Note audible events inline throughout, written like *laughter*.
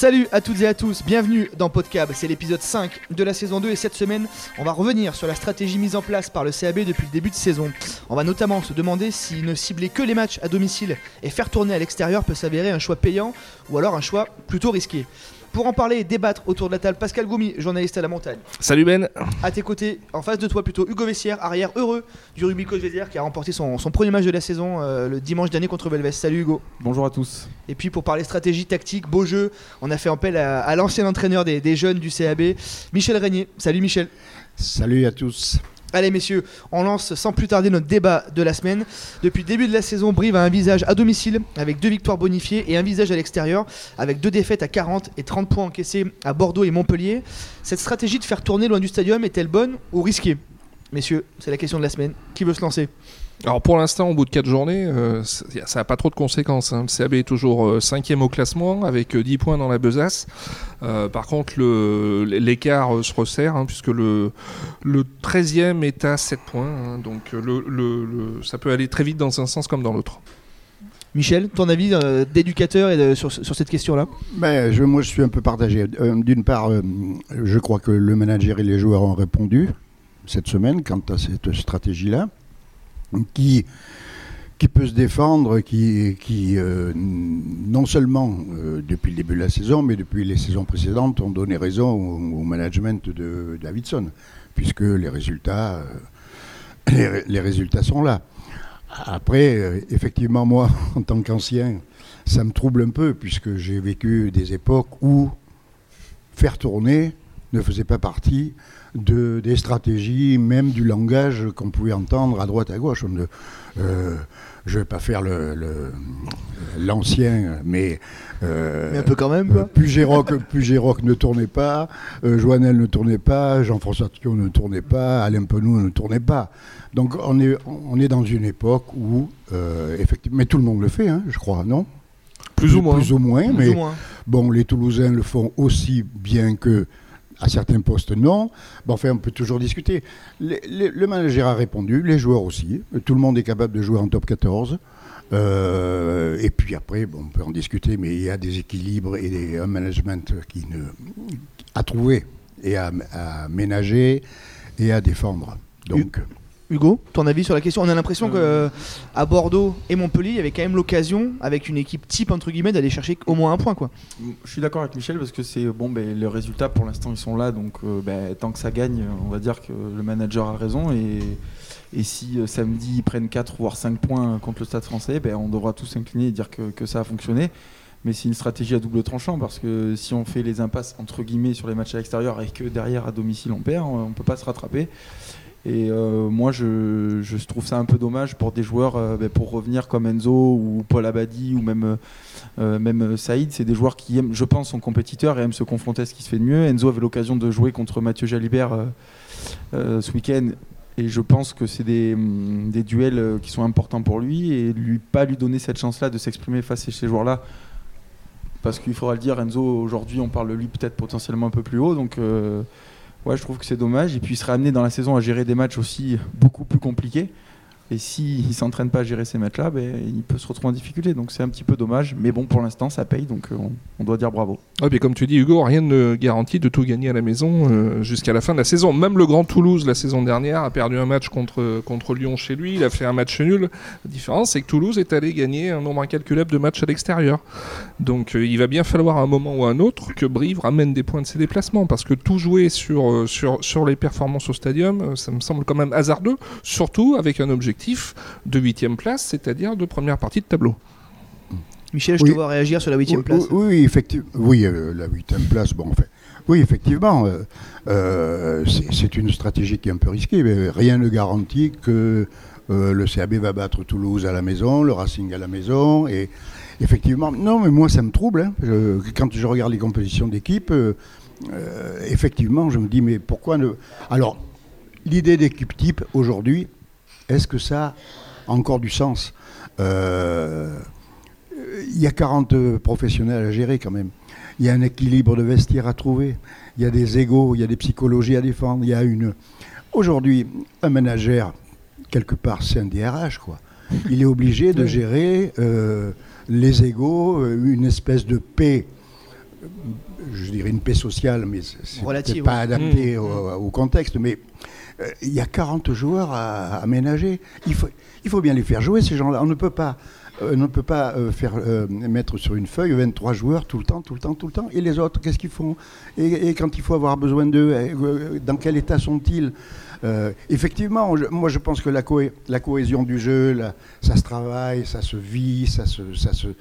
Salut à toutes et à tous, bienvenue dans Podcab, c'est l'épisode 5 de la saison 2 et cette semaine on va revenir sur la stratégie mise en place par le CAB depuis le début de saison. On va notamment se demander si ne cibler que les matchs à domicile et faire tourner à l'extérieur peut s'avérer un choix payant ou alors un choix plutôt risqué. Pour en parler et débattre autour de la table, Pascal Goumi, journaliste à la montagne. Salut Ben. À tes côtés, en face de toi plutôt, Hugo Vessière, arrière heureux du rugby coach qui a remporté son, premier match de la saison euh, le dimanche dernier contre Belvès. Salut Hugo. Bonjour à tous. Et puis pour parler stratégie, tactique, beau jeu, on a fait appel à, l'ancien entraîneur des, des jeunes du CAB, Michel Régnier. Salut Michel. Salut à tous. Allez messieurs, on lance sans plus tarder notre débat de la semaine. Depuis le début de la saison, Brive a un visage à domicile avec deux victoires bonifiées et un visage à l'extérieur avec deux défaites à 40 et 30 points encaissés à Bordeaux et Montpellier. Cette stratégie de faire tourner loin du stadium est-elle bonne ou risquée? Messieurs, c'est la question de la semaine. Qui veut se lancer? Alors pour l'instant, au bout de 4 journées, euh, ça n'a pas trop de conséquences. Hein. Le CAB est toujours 5 euh, au classement avec 10 euh, points dans la besace. par contre, l'écart se resserre hein, puisque le, le 13e est à 7 points. Hein. donc le, ça peut aller très vite dans un sens comme dans l'autre. Michel, ton avis d'éducateur sur, sur, cette question-là? Ben, je, Moi, je suis un peu partagé. D'une part, je crois que le manager et les joueurs ont répondu cette semaine quant à cette stratégie-là qui, peut se défendre, qui, qui euh, non seulement euh, depuis le début de la saison, mais depuis les saisons précédentes, ont donné raison au, management de Davidson, puisque les résultats, euh, les, résultats sont là. Après, effectivement, moi, *laughs* en tant qu'ancien, ça me trouble un peu, puisque j'ai vécu des époques où faire tourner ne faisait pas partie de, des stratégies, même du langage qu'on pouvait entendre à droite à gauche. Euh, je ne vais pas faire l'ancien, le, mais, euh, mais, un peu quand même. Quoi. Plus Géroc ne tournait pas, euh, Joannel ne tournait pas, Jean-François Thion ne tournait pas, Alain Penou ne tournait pas. Donc on est, on est dans une époque où, effectivement, mais tout le monde le fait, hein, je crois, non? Plus, ou moins. Plus ou moins, mais bon, les Toulousains le font aussi bien que à certains postes, non. Bon, enfin, on peut toujours discuter. le manager a répondu, les joueurs aussi. Tout le monde est capable de jouer en top 14. Euh, et puis après, bon, on peut en discuter, mais il y a des équilibres et un management qui ne, a trouvé et à, à ménager et à défendre. Donc. Hugo, ton avis sur la question? On a l'impression qu'à euh. à Bordeaux et Montpellier, il y avait quand même l'occasion, avec une équipe type entre guillemets, d'aller chercher au moins un point. Quoi. Je suis d'accord avec Michel parce que c'est bon, ben, les résultats pour l'instant ils sont là, donc euh, ben, tant que ça gagne, on va dire que le manager a raison et, et si euh, samedi ils prennent 4 voire 5 points contre le Stade Français, ben, on devra tous s'incliner et dire que, que ça a fonctionné mais c'est une stratégie à double tranchant parce que si on fait les impasses entre guillemets sur les matchs à l'extérieur et que derrière à domicile on perd, on peut pas se rattraper. Et euh, moi, je, trouve ça un peu dommage pour des joueurs, euh, ben, pour revenir comme Enzo ou Paul Abadi ou même, euh, même Saïd. C'est des joueurs qui aiment, je pense, sont compétiteurs et aiment se confronter à ce qui se fait de mieux. Enzo avait l'occasion de jouer contre Mathieu Jalibert ce week-end. Et je pense que c'est des, mm, des, duels qui sont importants pour lui et lui pas lui donner cette chance-là de s'exprimer face à ces joueurs-là. Parce qu'il faudra le dire, Enzo, aujourd'hui, on parle de lui peut-être potentiellement un peu plus haut. Donc ouais, je trouve que c'est dommage. Il serait amené dans la saison à gérer des matchs aussi beaucoup plus compliqués. Et s'il ne s'entraîne pas à gérer ces matchs-là, ben, il peut se retrouver en difficulté. Donc c'est un petit peu dommage. Mais bon, pour l'instant, ça paye. Donc euh, on, doit dire bravo. Ouais, comme tu dis, Hugo, rien ne garantit de tout gagner à la maison euh, jusqu'à la fin de la saison. Même le Grand Toulouse, la saison dernière, a perdu un match contre, Lyon chez lui. Il a fait un match nul. La différence, c'est que Toulouse est allé gagner un nombre incalculable de matchs à l'extérieur. Donc euh, il va bien falloir à un moment ou à un autre que Brive ramène des points de ses déplacements. Parce que tout jouer sur, sur, sur les performances au stadium, ça me semble quand même hasardeux. Surtout avec un objectif de huitième place, c'est-à-dire de première partie de tableau. Michel, je te vois réagir sur la huitième place. Oui, effectivement. Oui, euh, la huitième place, bon, en fait. Oui, effectivement, euh, euh, c'est une stratégie qui est un peu risquée, mais rien ne garantit que le CAB va battre Toulouse à la maison, le Racing à la maison, et effectivement, non, mais moi ça me trouble. Hein. quand je regarde les compositions d'équipe, effectivement, je me dis, mais pourquoi ne. Alors, l'idée d'équipe type aujourd'hui, est-ce que ça a encore du sens? Euh, Il y a 40 professionnels à gérer quand même. Il y a un équilibre de vestiaire à trouver. Il y a des égaux, il y a des psychologies à défendre. Il y a une. Aujourd'hui, un manager, quelque part, c'est un DRH, quoi. Il est obligé de *laughs* gérer euh, les égaux, euh, une espèce de paix je dirais une paix sociale, mais c'est pas adapté Mmh. au, au contexte. Mais il y a 40 joueurs à, à ménager. Il faut, il faut bien les faire jouer, ces gens-là. On ne peut pas, euh, ne peut pas euh, faire euh, mettre sur une feuille 23 joueurs tout le temps, tout le temps, tout le temps. Et les autres, qu'est-ce qu'ils font? Et, quand il faut avoir besoin d'eux, euh, dans quel état sont-ils? Euh, Effectivement, moi je pense que la, cohé- la cohésion du jeu, ça se travaille, ça se vit, ça se... Euh,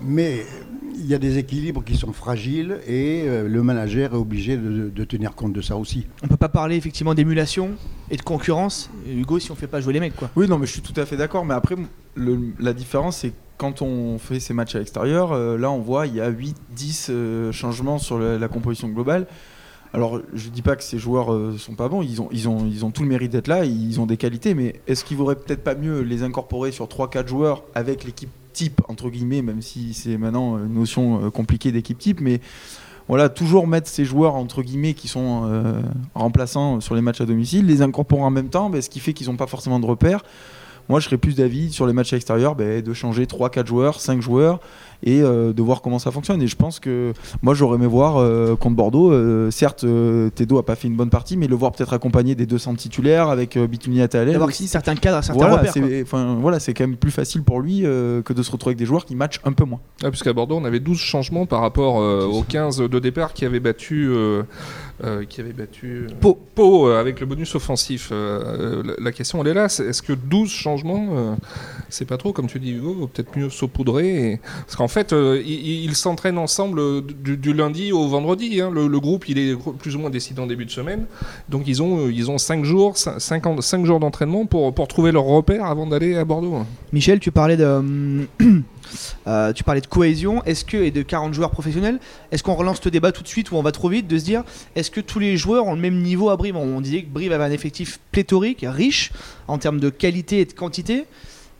mais il y a des équilibres qui sont fragiles et euh, le manager est obligé de, de tenir compte de ça aussi. On peut pas parler effectivement d'émulation et de concurrence, Hugo, si on fait pas jouer les mecs quoi. Oui, non, mais je suis tout à fait d'accord. Mais après, le- la différence, c'est quand on fait ces matchs à l'extérieur, euh, là, on voit il y a 8-10 euh, changements sur la, la composition globale. Alors, je dis pas que ces joueurs euh, sont pas bons, ils ont, ils, ont, ils ont tout le mérite d'être là, ils ont des qualités, mais est-ce qu'il vaudrait peut-être pas mieux les incorporer sur 3-4 joueurs avec l'équipe type, entre guillemets, même si c'est maintenant une notion euh, compliquée d'équipe type, mais voilà, toujours mettre ces joueurs, entre guillemets, qui sont euh, remplaçants sur les matchs à domicile, les incorporer en même temps, ben, ce qui fait qu'ils n'ont pas forcément de repères. Moi, je serais plus d'avis sur les matchs à l'extérieur ben, de changer 3-4 joueurs, 5 joueurs et euh, de voir comment ça fonctionne. Et je pense que moi, j'aurais aimé voir euh, contre Bordeaux. euh, certes, euh, Tedo a pas fait une bonne partie, mais le voir peut-être accompagné des 200 titulaires avec euh, Bitouni Atalel D'avoir aussi. certains cadres, certains Voilà, repères. enfin, voilà, c'est quand même plus facile pour lui euh, que de se retrouver avec des joueurs qui matchent un peu moins. Ah, puisqu'à Bordeaux, on avait 12 changements par rapport euh, aux 15 de départ qui avaient battu, euh, euh, qui avaient battu euh, Pau. Pau, euh, avec le bonus offensif. Euh, la, la question, elle est là. Est-ce que 12 changements, euh, c'est pas trop, comme tu dis, Hugo Peut-être mieux saupoudrer. Parce qu'en fait, euh, ils s'entraînent ensemble euh, du, lundi au vendredi. hein. Le, groupe, il est plus ou moins décidé en début de semaine. Donc, ils ont, ils ont 5 jours, 5, jours d'entraînement pour, pour trouver leur repère avant d'aller à Bordeaux. hein. Michel, tu parlais de, *clears throat* euh, tu parlais de cohésion, est-ce que et de 40 joueurs professionnels, est-ce qu'on relance le débat tout de suite ou on va trop vite de se dire, est-ce que tous les joueurs ont le même niveau à Brive? On disait que Brive avait un effectif pléthorique, riche en termes de qualité et de quantité.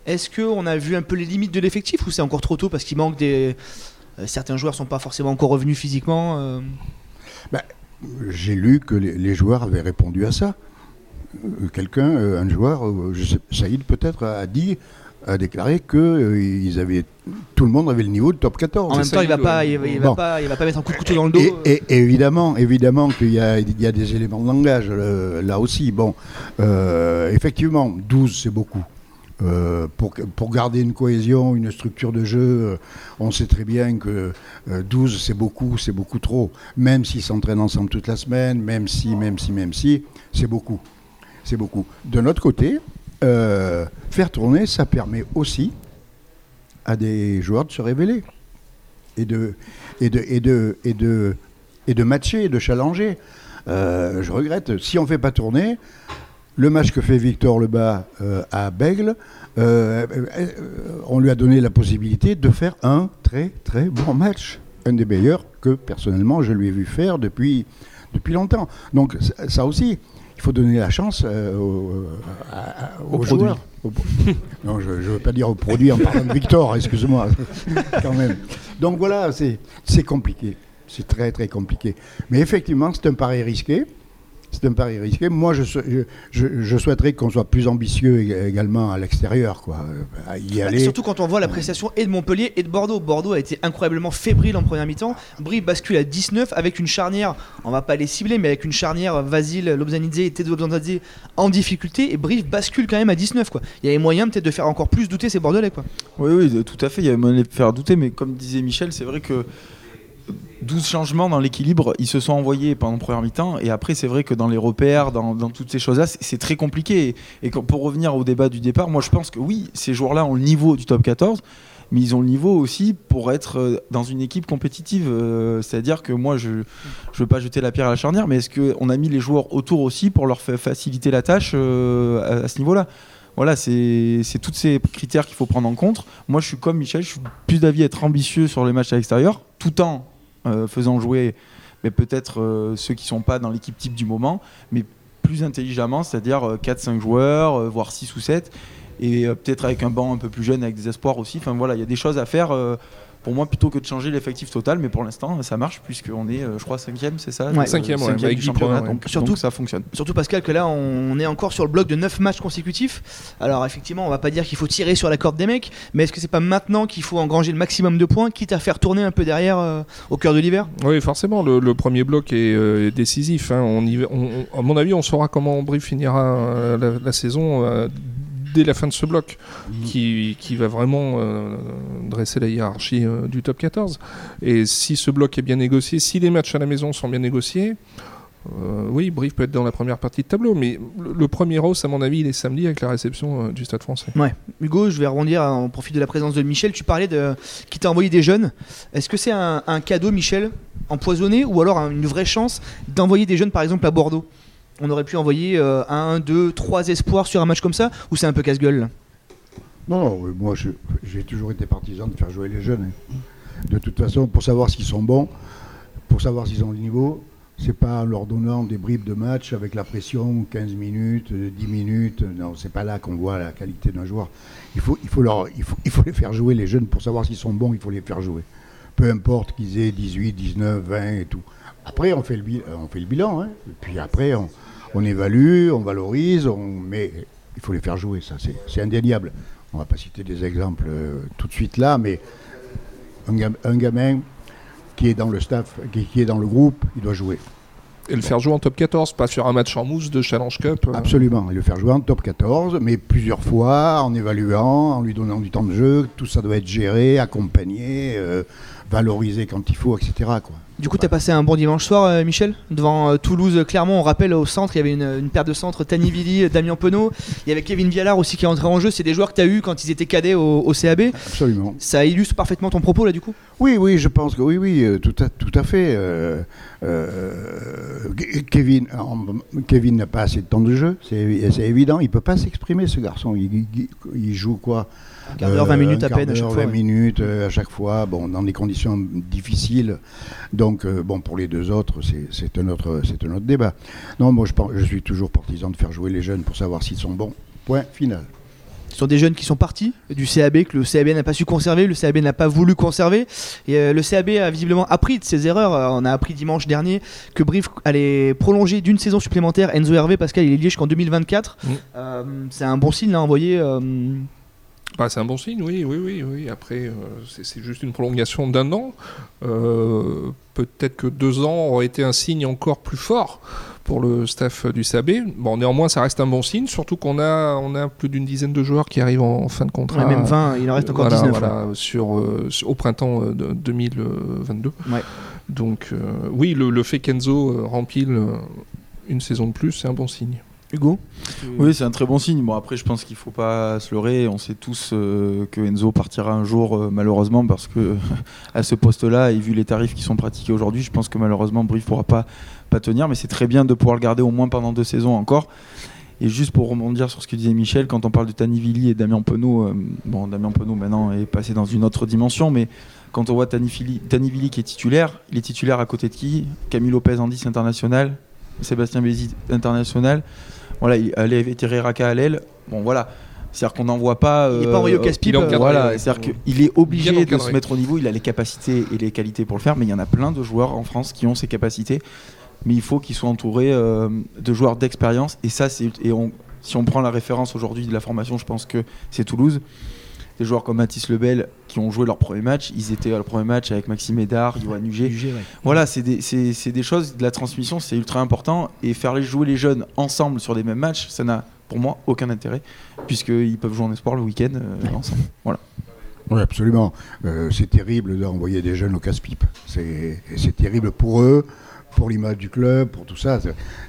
Est-ce qu'on a vu un peu les limites de l'effectif ou c'est encore trop tôt parce qu'il manque des euh, certains joueurs sont pas forcément encore revenus physiquement euh, J'ai lu que les, joueurs avaient répondu à ça. Quelqu'un, un joueur, Saïd peut-être, a dit, a déclaré que euh, ils avaient, tout le monde avait le niveau de top 14. En même temps, il va il pas, doit- il va, il va Bon. pas, il va pas mettre un coup de couteau dans le dos. Et, évidemment, évidemment qu'il y a, il y a des éléments de langage euh, là aussi. Bon, euh, effectivement, 12 c'est beaucoup. Euh, pour, pour garder une cohésion, une structure de jeu, euh, on sait très bien que euh, 12 c'est beaucoup, c'est beaucoup trop. Même s'ils s'entraînent ensemble toute la semaine, même si, même si, même si, c'est beaucoup. C'est beaucoup. De notre côté, euh, faire tourner, ça permet aussi à des joueurs de se révéler et de, et de, et de, et de, et de matcher, de challenger. Euh, je regrette, si on ne fait pas tourner, le match que fait Victor Lebas euh, à Bègle, euh, on lui a donné la possibilité de faire un très très bon match. Un des meilleurs que personnellement je lui ai vu faire depuis, depuis longtemps. Donc ça- aussi, faut donner la chance euh, aux, à- aux joueurs. *laughs* Non, je ne veux pas dire au produit en parlant de Victor, excuse-moi, *laughs* quand même. Donc voilà, c'est c'est compliqué. C'est très très compliqué. Mais effectivement, c'est un pari risqué. C'est un pari risqué. Moi, je, sou- je, je- je souhaiterais qu'on soit plus ambitieux ég- également à l'extérieur, quoi. Euh, À y Bah, aller. Surtout quand on voit la prestation et de Montpellier et de Bordeaux. Bordeaux a été incroyablement fébrile en première mi-temps. Brive bascule à 19 avec une charnière, on va pas les cibler, mais avec une charnière Vasile, Lobzanidze et Tedo Lobzanidze en difficulté. Et Brive bascule quand même à 19. Quoi. Il y avait moyen peut-être de faire encore plus douter ces Bordelais. Quoi. Oui, oui, tout à fait. Il y a moyen de les faire douter, mais comme disait Michel, c'est vrai que 12 changements dans l'équilibre, ils se sont envoyés pendant le premier mi-temps. Et après, c'est vrai que dans les repères, dans, toutes ces choses-là, c'est- très compliqué. Et, pour revenir au débat du départ, moi je pense que oui, ces joueurs-là ont le niveau du top 14. Mais ils ont le niveau aussi pour être euh, dans une équipe compétitive. Euh, C'est-à-dire que moi, je ne veux pas jeter la pierre à la charnière, mais est-ce qu'on a mis les joueurs autour aussi pour leur fa- faciliter la tâche euh, à- à ce niveau-là? Voilà, c'est tous ces critères qu'il faut prendre en compte. Moi, je suis comme Michel, je suis plus d'avis être ambitieux sur les matchs à l'extérieur, tout en faisant jouer mais peut-être euh, ceux qui sont pas dans l'équipe type du moment, mais plus intelligemment, c'est-à-dire 4-5 joueurs, euh, voire 6 ou 7, et euh, peut-être avec un banc un peu plus jeune, avec des espoirs aussi. Enfin voilà, il y a des choses à faire euh, pour moi, plutôt que de changer l'effectif total, mais pour l'instant, ça marche puisqu'on est, euh, je crois, cinquième, c'est ça Ouais. Euh, Cinquième, ouais, avec du dix championnat, points, ouais. donc, Surtout- donc ça fonctionne. Surtout Pascal que là on est encore sur le bloc de 9 matchs consécutifs. Alors effectivement on va pas dire qu'il faut tirer sur la corde des mecs, mais est-ce que c'est pas maintenant qu'il faut engranger le maximum de points, quitte à faire tourner un peu derrière euh, au cœur de l'hiver? Oui, forcément, le, le premier bloc est, euh, décisif. hein. On y va- on- on- à mon avis, on saura comment Brive finira euh, la, la saison euh, dès la fin de ce bloc, qui, qui va vraiment euh, dresser la hiérarchie euh, du top 14. Et si ce bloc est bien négocié, si les matchs à la maison sont bien négociés, euh, oui, Brive peut être dans la première partie de tableau, mais le, premier os, à mon avis, il est samedi avec la réception du Stade français. Hugo, je vais rebondir en profit de la présence de Michel. Tu parlais de qui t'a envoyé des jeunes. Est-ce que c'est un, cadeau, Michel, empoisonné, ou alors un- une vraie chance d'envoyer des jeunes, par exemple, à Bordeaux? On aurait pu envoyer euh, un, deux, trois espoirs sur un match comme ça, ou c'est un peu casse-gueule? Non, euh, moi j'ai toujours été partisan de faire jouer les jeunes. hein. De toute façon, pour savoir s'ils sont bons, pour savoir s'ils ont le niveau, c'est pas en leur donnant des bribes de match avec la pression, 15 minutes, euh, 10 minutes. Non, c'est pas là qu'on voit la qualité d'un joueur. Il, faut, il faut les faire jouer, les jeunes, pour savoir s'ils sont bons, il faut les faire jouer. Peu importe qu'ils aient 18, 19, 20 et tout. Après, on fait le, bi- on fait le bilan. hein. Et puis après, on, on évalue, on valorise, on, mais il faut les faire jouer, ça c'est indéniable. On va pas citer des exemples euh, tout de suite là, mais un, gam- un gamin qui est dans le staff, qui, qui est dans le groupe, il doit jouer. Et le faire jouer en top 14, pas sur un match en mousse de Challenge Cup. euh, Absolument. Et le faire jouer en top 14, mais plusieurs fois, en évaluant, en lui donnant du temps de jeu. Tout ça doit être géré, accompagné, euh, valorisé quand il faut, etc. Quoi. Du coup, t'as passé un bon dimanche soir, euh, Michel, devant euh, Toulouse. Clairement, on rappelle au centre, il y avait une, une paire de centres, Tani Vili, euh, *laughs* Damien Penaud. Il y avait Kevin Vialard aussi qui est entré en jeu. C'est des joueurs que t'as eu quand ils étaient cadets au, au CAB. Absolument. Ça illustre parfaitement ton propos là, du coup. Oui, oui, je pense que oui, oui, euh, tout à, tout à fait. Ke- Kevin, Kevin n'a pas assez de temps de jeu, c'est évident. Il peut pas s'exprimer, ce garçon. Il, il- il joue quoi? Quart d'heure, 20 Euh, minutes un à quart peine à chaque fois. 20 ouais. minutes euh, à chaque fois, bon, dans des conditions difficiles. Donc, euh, bon, pour les deux autres, c'est- un, autre- c'est un autre débat. Non, moi, je, suis toujours partisan de faire jouer les jeunes pour savoir s'ils sont bons. Point final. Ce sont des jeunes qui sont partis du CAB, que le CAB n'a pas su conserver, le CAB n'a pas voulu conserver. Et euh, le CAB a visiblement appris de ses erreurs. Euh, On a appris dimanche dernier que Brive allait prolonger d'une saison supplémentaire. Enzo Hervé, Pascal, il est lié jusqu'en 2024. Mm. Euh, c'est un bon signe là, envoyé. Bah, c'est un bon signe, oui, oui, oui. oui. Après, euh, c'est juste une prolongation d'un an. Euh, Peut-être que deux ans aurait été un signe encore plus fort pour le staff du SAB. Bon, néanmoins, ça reste un bon signe, surtout qu'on a, on a plus d'une dizaine de joueurs qui arrivent en fin de contrat. ouais, même 20, il en reste encore Voilà, 19. voilà, sur, euh, au printemps euh, de 2022. Ouais. Donc, oui, le, le fait qu'Enzo rempile une saison de plus, c'est un bon signe. Oui, c'est un très bon signe. Bon, après, je pense qu'il faut pas se leurrer. On sait tous euh, que Enzo partira un jour, euh, malheureusement, parce que *laughs* à ce poste-là, et vu les tarifs qui sont pratiqués aujourd'hui, je pense que malheureusement, Brive pourra pas, pas tenir. Mais c'est très bien de pouvoir le garder au moins pendant deux saisons encore. Et juste pour rebondir sur ce que disait Michel, quand on parle de Tanivili et Damien Penaud, euh, bon, Damien Penaud maintenant est passé dans une autre dimension, mais quand on voit Tanivili, Tanivili qui est titulaire, il est titulaire à côté de qui? Camille Lopez 10 international, Sébastien Bézi international, voilà, il allait Raka à l'aile. Bon voilà, c'est-à-dire qu'on n'en voit pas. Il est euh, pas envoyé au casse-pipe. il est euh, encadré. voilà, ouais. c'est-à-dire qu'il est obligé de se mettre au niveau, il a les capacités et les qualités pour le faire, mais il y en a plein de joueurs en France qui ont ces capacités, mais il faut qu'ils soient entourés euh, de joueurs d'expérience, et ça, c'est. Et on, si on prend la référence aujourd'hui de la formation, je pense que c'est Toulouse. Des joueurs comme Mathis Lebel qui ont joué leur premier match, ils étaient à leur premier match avec Maxime Huget. UG, ouais. Voilà, c'est des, c'est- c'est des choses, de la transmission, c'est ultra important. Et faire les jouer les jeunes ensemble sur des mêmes matchs, ça n'a pour moi aucun intérêt, puisqu'ils peuvent jouer en espoir le week-end euh, ensemble. Voilà. Oui, absolument. Euh, c'est terrible d'envoyer des jeunes au casse-pipe. C'est c'est terrible pour eux, pour l'image du club, pour tout ça.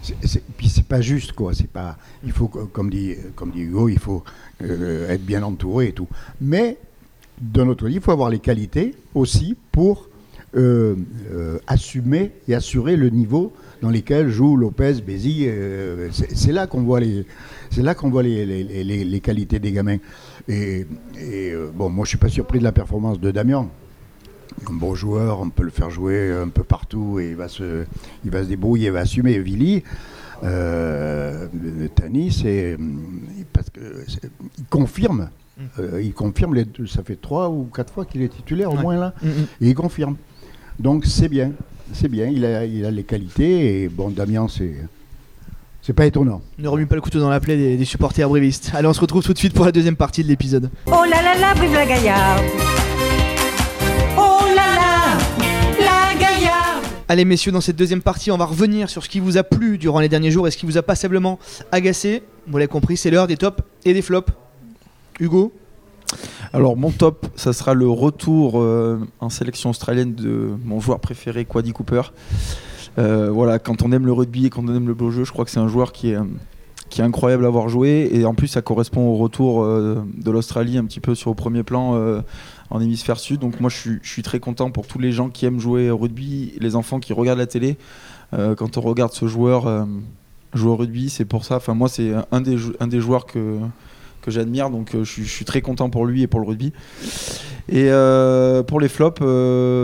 C'est- Puis c'est pas juste, quoi. C'est pas. Il faut, co- comme dit, comme dit Hugo, il faut euh, être bien entouré et tout. Mais d'un autre côté, il faut avoir les qualités aussi pour euh, euh, assumer et assurer le niveau dans lesquels joue Lopez, Bézi. c'est là qu'on voit les, c'est là qu'on voit les, les- les- les- qualités des gamins. Et, et, bon, moi je suis pas surpris de la performance de Damien. Un bon joueur, on peut le faire jouer un peu partout et il va se, il va se débrouiller, il va assumer. Vili, euh, Tani, c'est parce que il confirme. Mm. il confirme, les deux, ça fait trois ou quatre fois qu'il est titulaire au Ouais. moins là, Mm, mm. et il confirme. Donc c'est bien, c'est bien, il a, il a les qualités, et bon, Damien, c'est, c'est pas étonnant. Ne remue pas le couteau dans la plaie des, des supporters brévistes. Allez, on se retrouve tout de suite pour la deuxième partie de l'épisode. Oh là là là, vive la Gaillarde Allez messieurs, dans cette deuxième partie, on va revenir sur ce qui vous a plu durant les derniers jours et ce qui vous a passablement agacé. Vous l'avez compris, c'est l'heure des tops et des flops. Hugo Alors mon top, ça sera le retour euh, en sélection australienne de mon joueur préféré, Quaddy Cooper. Euh, voilà, quand on aime le rugby et quand on aime le beau jeu, je crois que c'est un joueur qui est, incroyable à avoir joué. Et en plus, ça correspond au retour euh, de l'Australie un petit peu sur le premier plan en hémisphère sud. Donc moi, je suis, très content pour tous les gens qui aiment jouer au rugby, les enfants qui regardent la télé. Euh, quand on regarde ce joueur euh, jouer au rugby, c'est pour ça. Enfin, moi, c'est un des, joueurs que j'admire, donc euh, je, suis, très content pour lui et pour le rugby. Et pour les flops,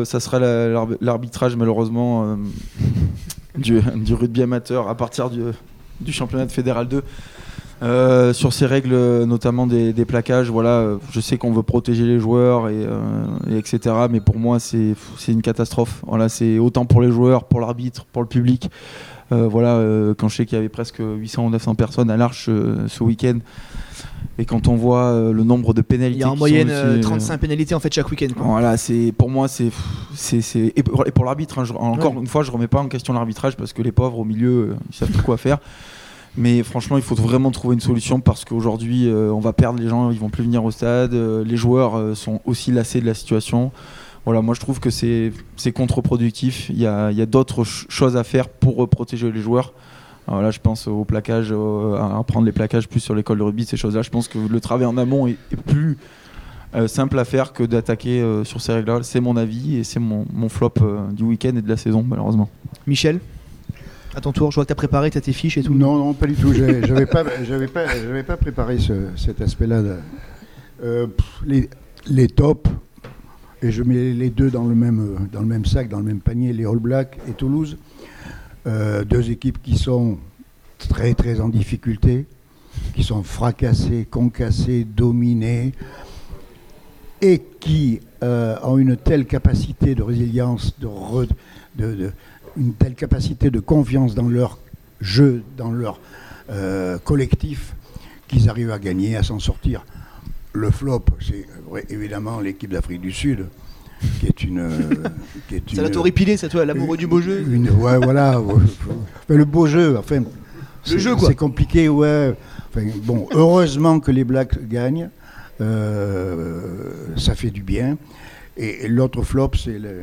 ça sera la- l'arb- l'arbitrage malheureusement *laughs* du, du rugby amateur à partir du, du championnat de fédéral 2. Euh, sur ces règles, notamment des, des plaquages, voilà, euh, je sais qu'on veut protéger les joueurs et, euh, et etc. Mais pour moi, c'est une catastrophe. Voilà, c'est autant pour les joueurs, pour l'arbitre, pour le public. Euh, voilà, quand je sais qu'il y avait presque 800 ou 900 personnes à l'Arche ce week-end, et quand on voit le nombre de pénalités, Il y a en moyenne sont aussi, euh, euh, 35 pénalités en fait chaque week-end. voilà, c'est pour moi c'est et pour, l'arbitre hein, encore Ouais. une fois je remets pas en question l'arbitrage parce que les pauvres au milieu ils savent plus quoi faire. Mais franchement, il faut vraiment trouver une solution parce qu'aujourd'hui, euh, on va perdre les gens, ils vont plus venir au stade. euh, les joueurs euh, sont aussi lassés de la situation. Voilà, moi je trouve que c'est contre-productif. Il y a, d'autres ch- choses à faire pour protéger les joueurs. Là, je pense au plaquage, à prendre les plaquages plus sur l'école de rugby, ces choses-là. Je pense que le travail en amont est, plus simple à faire que d'attaquer sur ces règles-là. C'est mon avis et c'est mon, flop du week-end et de la saison, malheureusement. Michel, à ton tour, je vois que tu as préparé, tu as tes fiches et tout. Non, non, pas du tout. J'avais pas, pas, pas préparé ce- cet aspect-là. Euh, les, les tops, et je mets les deux dans le même, dans le même sac, dans le même panier, les All Blacks et Toulouse. Euh, deux équipes qui sont très très en difficulté, qui sont fracassées, concassées, dominées, et qui euh, ont une telle capacité de résilience, de- de- une telle capacité de confiance dans leur jeu, dans leur euh, collectif, qu'ils arrivent à gagner, à s'en sortir. Le flop, c'est ouais, évidemment l'équipe d'Afrique du Sud, qui est une. euh, qui est Ça va t'horripiler, c'est toi, l'amoureux du beau jeu. une- ouais, voilà. *laughs* le beau jeu, enfin. c'est- jeu, quoi. C'est compliqué, ouais. Enfin, bon, heureusement que les Blacks gagnent. euh, ça fait du bien. Et, et l'autre flop, c'est le-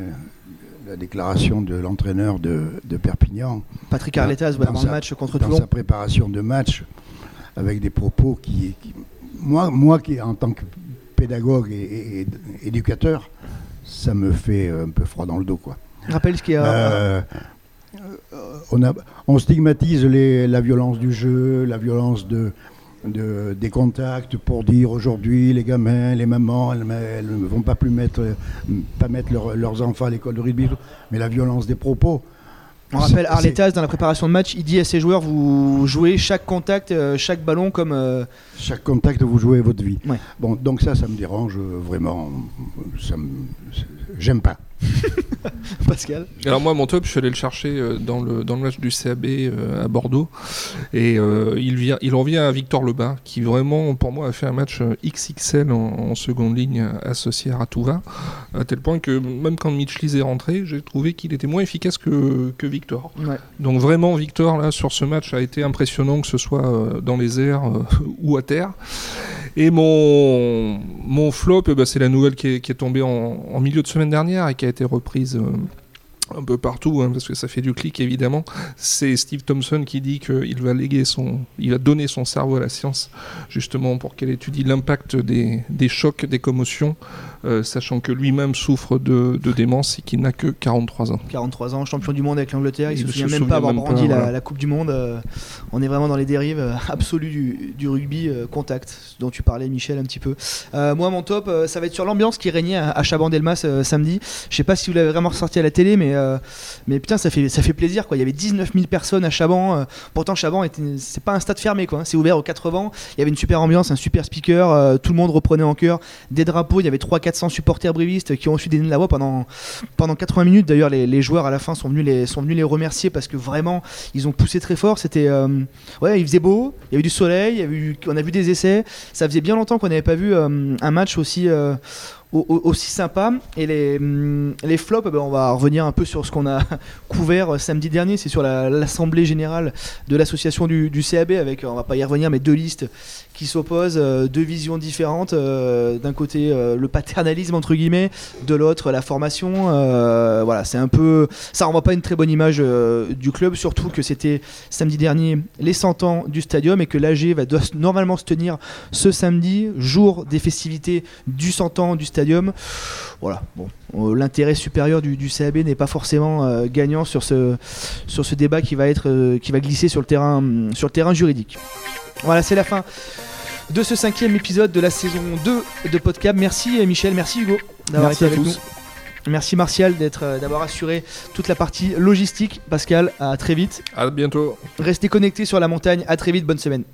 la déclaration de l'entraîneur de, de Perpignan Patrick Arletas, Dans avant sa- le match contre dans Toulon. sa préparation de match, avec des propos qui. qui- moi, moi qui, en tant que pédagogue et, et- et éducateur, ça me fait un peu froid dans le dos, quoi. Rappelle ce qu'il y a. Euh, euh, on, a, on stigmatise les- la violence du jeu, la violence de, de- des contacts pour dire aujourd'hui les gamins, les mamans, elles, ne vont pas plus mettre, pas mettre leur- leurs enfants à l'école de rugby, mais la violence des propos. On rappelle Arletas dans la préparation de match, il dit à ses joueurs vous jouez chaque contact, euh, chaque ballon comme euh, Chaque contact, vous jouez votre vie. Ouais. Bon, donc ça, ça me dérange euh, vraiment. Ça me- J'aime pas. *laughs* Pascal. Alors moi, mon top, je suis allé le chercher euh, dans le, dans le match du CAB euh, à Bordeaux. Et euh, il, vient, il en vient à Victor Lebas, qui vraiment, pour moi, a fait un match XXL en, en seconde ligne associé à Ratouva. À tel point que même quand Mitch Lees est rentré, j'ai trouvé qu'il était moins efficace que, que Victor. Ouais. Donc vraiment, Victor, là, sur ce match, a été impressionnant, que ce soit dans les airs euh, *laughs* ou à terre. Et mon, mon flop, eh ben, c'est la nouvelle qui est, qui est tombée en, en milieu de semaine dernière et qui a été reprise euh, un peu partout, hein, parce que ça fait du clic évidemment. C'est Steve Thompson qui dit qu'il va léguer son, il va donner son cerveau à la science, justement pour qu'elle étudie l'impact des, des chocs, des commotions, euh, sachant que lui-même souffre de, de démence et qu'il n'a que 43 ans. 43 ans, champion du monde avec l'Angleterre, il, Il se se souvient même pas avoir brandi la, voilà. la Coupe du Monde. euh, on est vraiment dans les dérives euh, absolues du, du rugby contact, dont tu parlais Michel un petit peu. Moi mon top, ça va être sur l'ambiance qui régnait à, à Chabandelmas samedi. Je sais pas si vous l'avez vraiment ressorti à la télé, mais mais putain, ça fait, ça fait plaisir quoi. Il y avait 19 000 personnes à Chaban. pourtant, Chaban, c'est pas un stade fermé quoi. hein, C'est ouvert aux 80. Il y avait une super ambiance, un super speaker. tout le monde reprenait en chœur des drapeaux. Il y avait 300-400 supporters brivistes qui ont su donner de la voix pendant, pendant 80 minutes. D'ailleurs, les, joueurs à la fin sont venus, les, sont venus les remercier parce que vraiment, ils ont poussé très fort. C'était. euh, ouais, il faisait beau. Il y a eu du soleil. on a vu des essais. Ça faisait bien longtemps qu'on n'avait pas vu euh, un match aussi. euh, au- au- aussi sympa et les, hum, les flops eh ben, on va revenir un peu sur ce qu'on a *laughs* couvert samedi dernier c'est sur la- l'assemblée générale de l'association du, du CAB avec on va pas y revenir mais deux listes qui s'opposent euh, deux visions différentes euh, d'un côté euh, le paternalisme entre guillemets de l'autre la formation voilà c'est un peu ça renvoie pas une très bonne image du club surtout que c'était samedi dernier les 100 ans du stadium et que l'AG va doit *laughs* normalement se tenir ce samedi jour des festivités du 100 ans du stadium. Voilà bon l'intérêt supérieur du, du CAB n'est pas forcément gagnant sur ce sur ce débat qui va être qui va glisser sur le terrain sur le terrain juridique voilà c'est la fin de ce cinquième épisode de la saison 2 de Podcab. Merci euh, Michel, merci Hugo d'avoir Merci été à avec tous. nous. Merci Martial d'être, euh, d'avoir assuré toute la partie logistique. Pascal, à très vite. À bientôt. Restez connectés sur la montagne. À très vite. Bonne semaine.